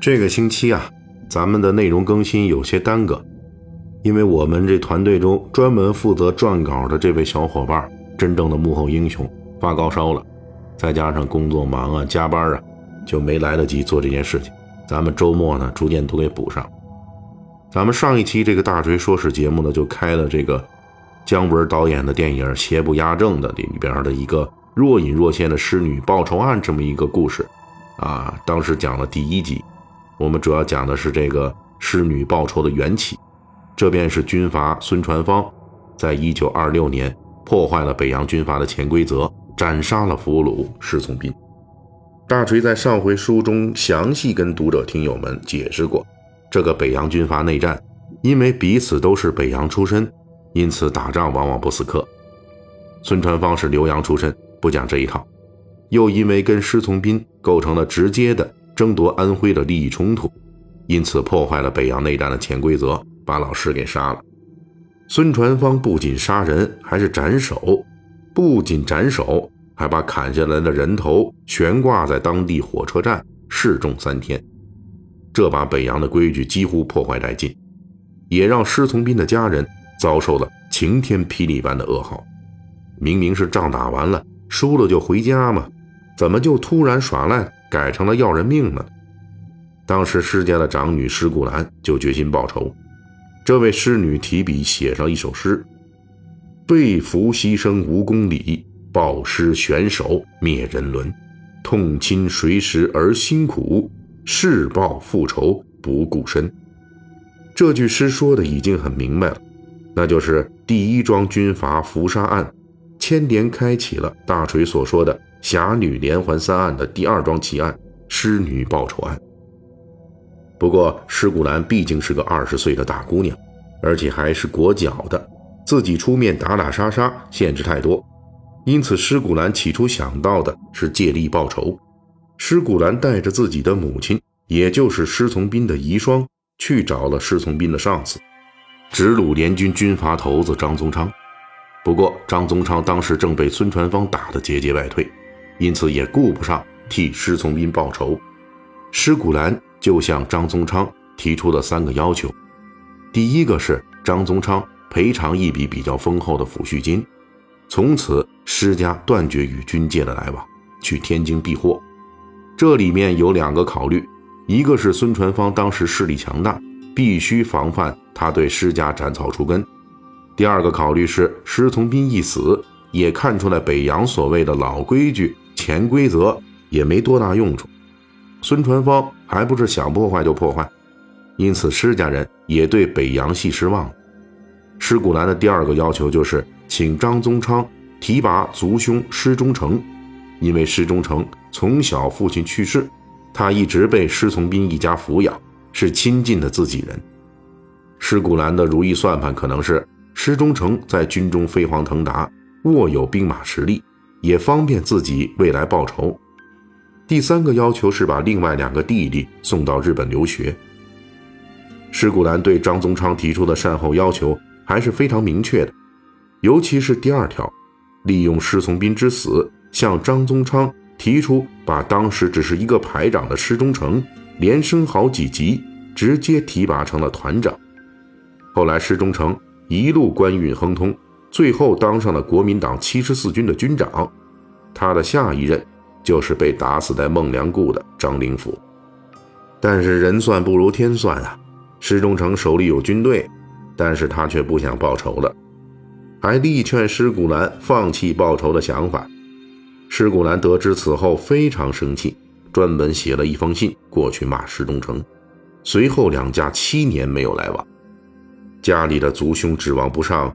这个星期啊，咱们的内容更新有些耽搁，因为我们这团队中专门负责撰稿的这位小伙伴，真正的幕后英雄发高烧了，再加上工作忙啊、加班啊，就没来得及做这件事情。咱们周末呢，逐渐都给补上。咱们上一期这个大锤说史节目呢，就开了这个姜文导演的电影《邪不压正》的里边的一个若隐若现的侍女报仇案这么一个故事，啊，当时讲了第一集。我们主要讲的是这个侍女报仇的缘起，这便是军阀孙传芳在一九二六年破坏了北洋军阀的潜规则，斩杀了俘虏施从斌。大锤在上回书中详细跟读者听友们解释过，这个北洋军阀内战，因为彼此都是北洋出身，因此打仗往往不死磕。孙传芳是浏阳出身，不讲这一套，又因为跟施从斌构成了直接的。争夺安徽的利益冲突，因此破坏了北洋内战的潜规则，把老师给杀了。孙传芳不仅杀人，还是斩首，不仅斩首，还把砍下来的人头悬挂在当地火车站示众三天。这把北洋的规矩几乎破坏殆尽，也让施从斌的家人遭受了晴天霹雳般的噩耗。明明是仗打完了，输了就回家嘛，怎么就突然耍赖？改成了要人命了。当时施家的长女施古兰就决心报仇。这位施女提笔写上一首诗：“被俘牺牲无公理，报师悬首灭人伦。痛亲谁识而辛苦，誓报复仇不顾身。”这句诗说的已经很明白了，那就是第一桩军阀伏杀案，牵连开启了大锤所说的。侠女连环三案的第二桩奇案——施女报仇案。不过，施古兰毕竟是个二十岁的大姑娘，而且还是裹脚的，自己出面打打杀杀限制太多，因此施古兰起初想到的是借力报仇。施古兰带着自己的母亲，也就是施从斌的遗孀，去找了施从斌的上司，直鲁联军军阀头子张宗昌。不过，张宗昌当时正被孙传芳打得节节败退。因此也顾不上替施从斌报仇，施古兰就向张宗昌提出了三个要求：第一个是张宗昌赔偿一笔比较丰厚的抚恤金，从此施家断绝与军界的来往，去天津避祸。这里面有两个考虑，一个是孙传芳当时势力强大，必须防范他对施家斩草除根；第二个考虑是施从斌一死，也看出来北洋所谓的老规矩。潜规则也没多大用处，孙传芳还不是想破坏就破坏，因此施家人也对北洋系失望。施古兰的第二个要求就是请张宗昌提拔族兄施中诚，因为施中诚从小父亲去世，他一直被施从斌一家抚养，是亲近的自己人。施古兰的如意算盘可能是施中诚在军中飞黄腾达，握有兵马实力。也方便自己未来报仇。第三个要求是把另外两个弟弟送到日本留学。施古兰对张宗昌提出的善后要求还是非常明确的，尤其是第二条，利用施从斌之死向张宗昌提出把当时只是一个排长的施中诚连升好几级，直接提拔成了团长。后来施中诚一路官运亨通。最后当上了国民党七十四军的军长，他的下一任就是被打死在孟良崮的张灵甫。但是人算不如天算啊，施中诚手里有军队，但是他却不想报仇了，还力劝施古兰放弃报仇的想法。施古兰得知此后非常生气，专门写了一封信过去骂施中诚。随后两家七年没有来往，家里的族兄指望不上。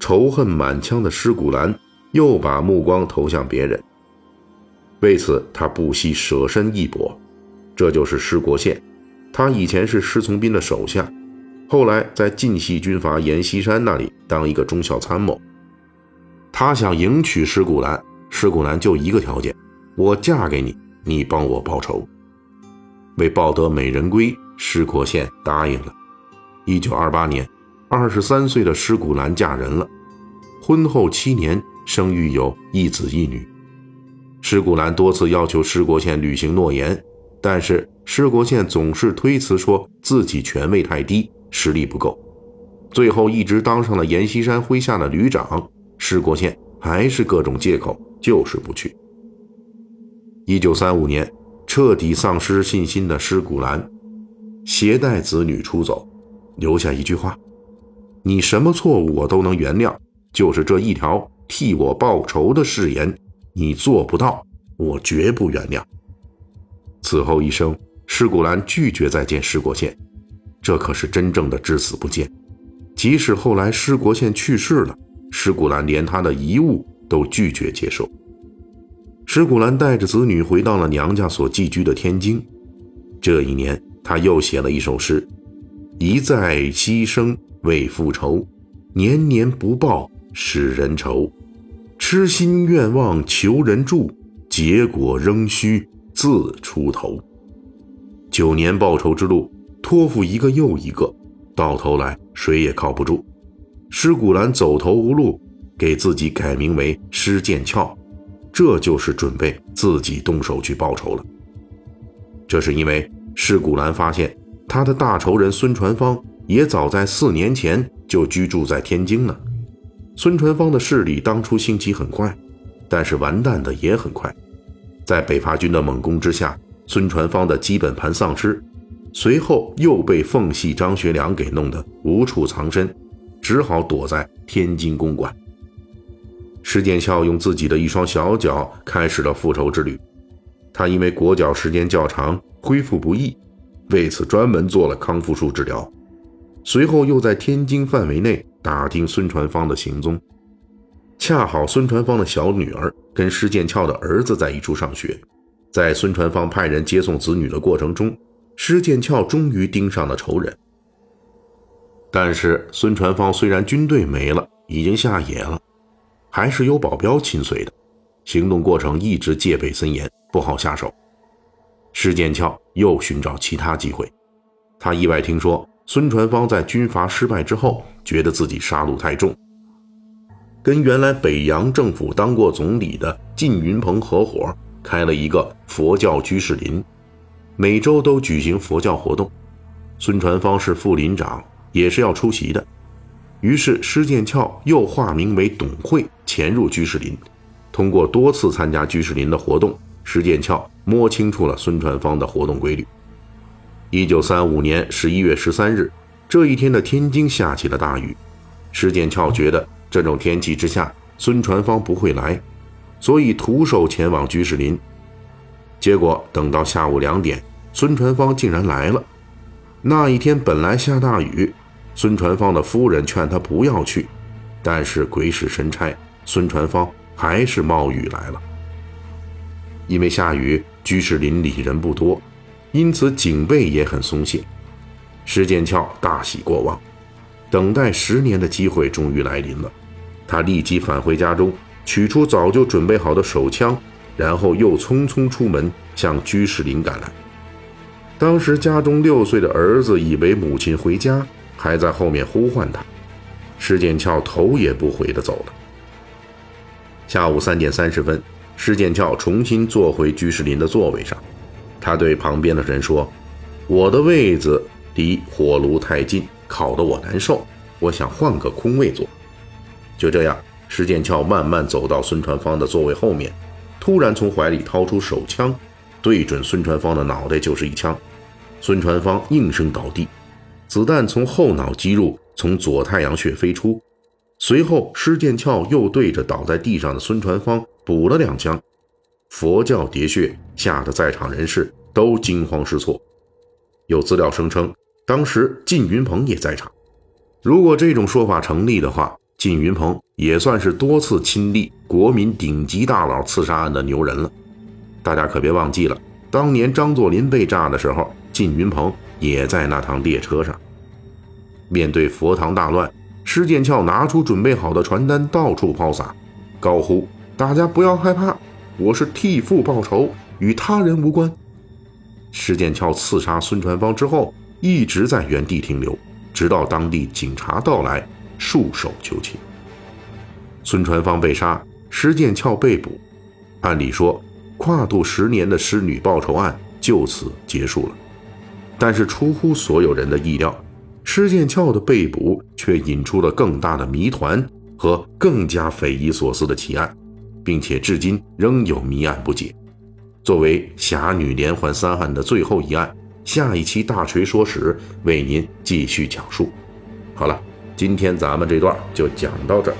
仇恨满腔的施古兰又把目光投向别人，为此他不惜舍身一搏，这就是施国宪，他以前是施从斌的手下，后来在晋系军阀阎锡山那里当一个中校参谋。他想迎娶施古兰，施古兰就一个条件：我嫁给你，你帮我报仇。为抱得美人归，施国宪答应了。一九二八年，二十三岁的施古兰嫁人了，婚后七年，生育有一子一女。施古兰多次要求施国宪履行诺言。但是施国宪总是推辞，说自己权位太低，实力不够。最后一直当上了阎锡山麾下的旅长，施国宪还是各种借口，就是不去。一九三五年，彻底丧失信心的施古兰，携带子女出走，留下一句话：“你什么错误我都能原谅，就是这一条替我报仇的誓言，你做不到，我绝不原谅。”此后一生，施古兰拒绝再见施国宪，这可是真正的至死不见。即使后来施国宪去世了，施古兰连他的遗物都拒绝接受。施古兰带着子女回到了娘家所寄居的天津。这一年，他又写了一首诗：“一再牺牲为复仇，年年不报使人愁。痴心愿望求人助，结果仍需。”自出头，九年报仇之路，托付一个又一个，到头来谁也靠不住。施古兰走投无路，给自己改名为施剑翘，这就是准备自己动手去报仇了。这是因为施古兰发现他的大仇人孙传芳也早在四年前就居住在天津了。孙传芳的势力当初兴起很快，但是完蛋的也很快。在北伐军的猛攻之下，孙传芳的基本盘丧失，随后又被奉系张学良给弄得无处藏身，只好躲在天津公馆。施剑翘用自己的一双小脚开始了复仇之旅。他因为裹脚时间较长，恢复不易，为此专门做了康复术治疗。随后又在天津范围内打听孙传芳的行踪。恰好孙传芳的小女儿跟施剑翘的儿子在一处上学，在孙传芳派人接送子女的过程中，施剑翘终于盯上了仇人。但是孙传芳虽然军队没了，已经下野了，还是有保镖亲随的，行动过程一直戒备森严，不好下手。施剑翘又寻找其他机会，他意外听说孙传芳在军阀失败之后，觉得自己杀戮太重。跟原来北洋政府当过总理的靳云鹏合伙开了一个佛教居士林，每周都举行佛教活动。孙传芳是副林长，也是要出席的。于是施剑翘又化名为董慧，潜入居士林。通过多次参加居士林的活动，施剑翘摸清楚了孙传芳的活动规律。一九三五年十一月十三日，这一天的天津下起了大雨。石剑翘觉得。这种天气之下，孙传芳不会来，所以徒手前往居士林。结果等到下午两点，孙传芳竟然来了。那一天本来下大雨，孙传芳的夫人劝他不要去，但是鬼使神差，孙传芳还是冒雨来了。因为下雨，居士林里人不多，因此警备也很松懈。石剑翘大喜过望，等待十年的机会终于来临了。他立即返回家中，取出早就准备好的手枪，然后又匆匆出门向居士林赶来。当时家中六岁的儿子以为母亲回家，还在后面呼唤他。施剑翘头也不回地走了。下午三点三十分，施剑翘重新坐回居士林的座位上，他对旁边的人说：“我的位子离火炉太近，烤得我难受，我想换个空位坐。”就这样，施剑翘慢慢走到孙传芳的座位后面，突然从怀里掏出手枪，对准孙传芳的脑袋就是一枪。孙传芳应声倒地，子弹从后脑击入，从左太阳穴飞出。随后，施剑翘又对着倒在地上的孙传芳补了两枪。佛教喋血吓得在场人士都惊慌失措。有资料声称，当时靳云鹏也在场。如果这种说法成立的话，靳云鹏也算是多次亲历国民顶级大佬刺杀案的牛人了，大家可别忘记了，当年张作霖被炸的时候，靳云鹏也在那趟列车上。面对佛堂大乱，施剑翘拿出准备好的传单，到处抛洒，高呼：“大家不要害怕，我是替父报仇，与他人无关。”施剑翘刺杀孙传芳之后，一直在原地停留，直到当地警察到来，束手就擒。孙传芳被杀，施剑翘被捕。按理说，跨度十年的施女报仇案就此结束了。但是出乎所有人的意料，施剑翘的被捕却引出了更大的谜团和更加匪夷所思的奇案，并且至今仍有谜案不解。作为侠女连环三案的最后一案，下一期大锤说史为您继续讲述。好了，今天咱们这段就讲到这儿。